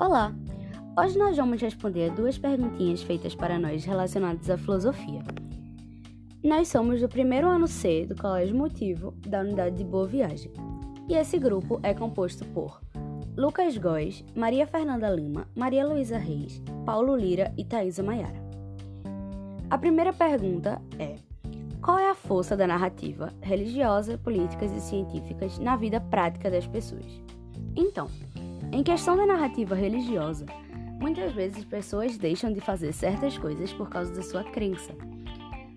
Olá! Hoje nós vamos responder duas perguntinhas feitas para nós relacionadas à filosofia. Nós somos do primeiro ano C do Colégio Motivo da Unidade de Boa Viagem e esse grupo é composto por Lucas Góes, Maria Fernanda Lima, Maria Luísa Reis, Paulo Lira e Thaisa Maiara. A primeira pergunta é: qual é a força da narrativa religiosa, políticas e científicas na vida prática das pessoas? Então, em questão da narrativa religiosa, muitas vezes pessoas deixam de fazer certas coisas por causa da sua crença.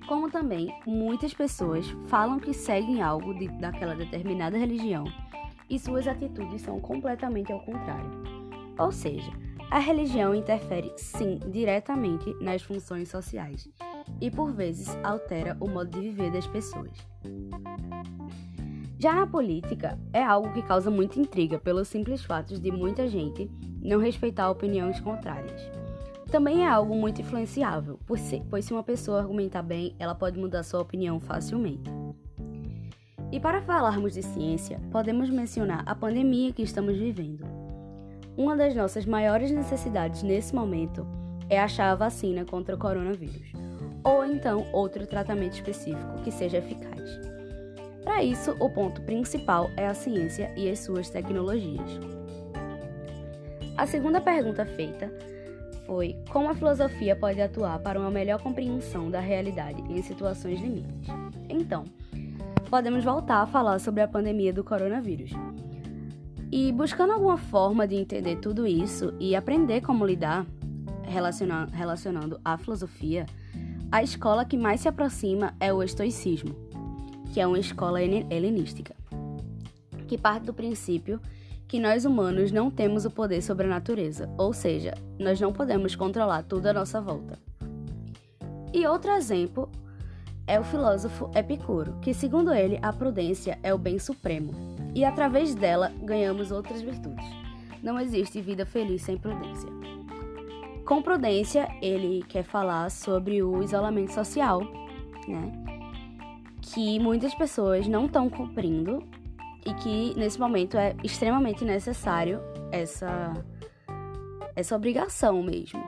Como também muitas pessoas falam que seguem algo de, daquela determinada religião e suas atitudes são completamente ao contrário. Ou seja, a religião interfere sim diretamente nas funções sociais e por vezes altera o modo de viver das pessoas. Já na política, é algo que causa muita intriga pelo simples fato de muita gente não respeitar opiniões contrárias. Também é algo muito influenciável, pois se uma pessoa argumentar bem, ela pode mudar sua opinião facilmente. E para falarmos de ciência, podemos mencionar a pandemia que estamos vivendo. Uma das nossas maiores necessidades nesse momento é achar a vacina contra o coronavírus, ou então outro tratamento específico que seja eficaz. Para isso, o ponto principal é a ciência e as suas tecnologias. A segunda pergunta feita foi como a filosofia pode atuar para uma melhor compreensão da realidade em situações limites. Então, podemos voltar a falar sobre a pandemia do coronavírus. E buscando alguma forma de entender tudo isso e aprender como lidar, relacionando a filosofia, a escola que mais se aproxima é o estoicismo que é uma escola helenística, que parte do princípio que nós humanos não temos o poder sobre a natureza, ou seja, nós não podemos controlar tudo à nossa volta. E outro exemplo é o filósofo Epicuro, que, segundo ele, a prudência é o bem supremo, e através dela ganhamos outras virtudes. Não existe vida feliz sem prudência. Com prudência, ele quer falar sobre o isolamento social, né? Que muitas pessoas não estão cumprindo e que nesse momento é extremamente necessário essa essa obrigação mesmo.